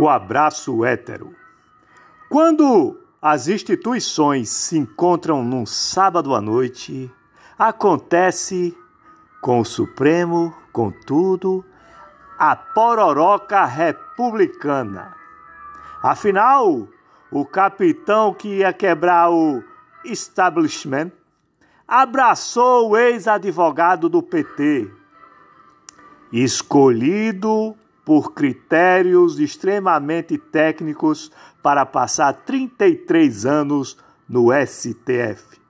O abraço hétero. Quando as instituições se encontram num sábado à noite, acontece com o Supremo, contudo, a pororoca republicana. Afinal, o capitão que ia quebrar o establishment abraçou o ex-advogado do PT, escolhido por critérios extremamente técnicos para passar 33 anos no STF.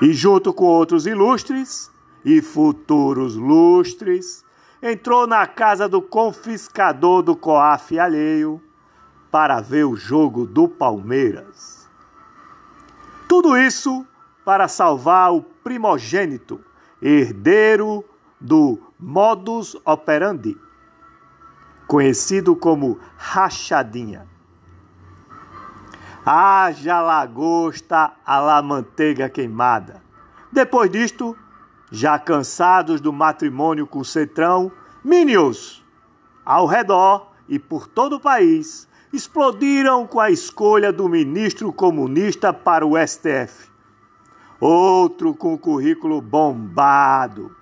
E junto com outros ilustres e futuros lustres, entrou na casa do confiscador do COAF alheio para ver o jogo do Palmeiras. Tudo isso para salvar o primogênito, herdeiro do modus operandi conhecido como rachadinha. Haja lagosta a la manteiga queimada. Depois disto, já cansados do matrimônio com o Cetrão, Minions, ao redor e por todo o país, explodiram com a escolha do ministro comunista para o STF. Outro com currículo bombado.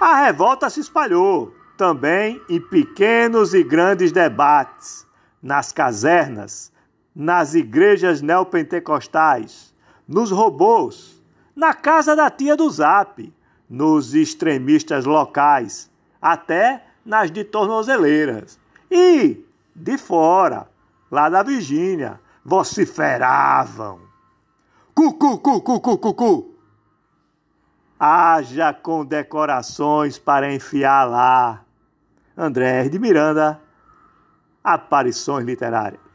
A revolta se espalhou, também em pequenos e grandes debates, nas casernas, nas igrejas neopentecostais, nos robôs, na casa da tia do Zap, nos extremistas locais, até nas de tornozeleiras. E, de fora, lá da Virgínia, vociferavam. Cucu, cucu, cucu, cucu. Haja condecorações para enfiar lá André de Miranda, Aparições Literárias.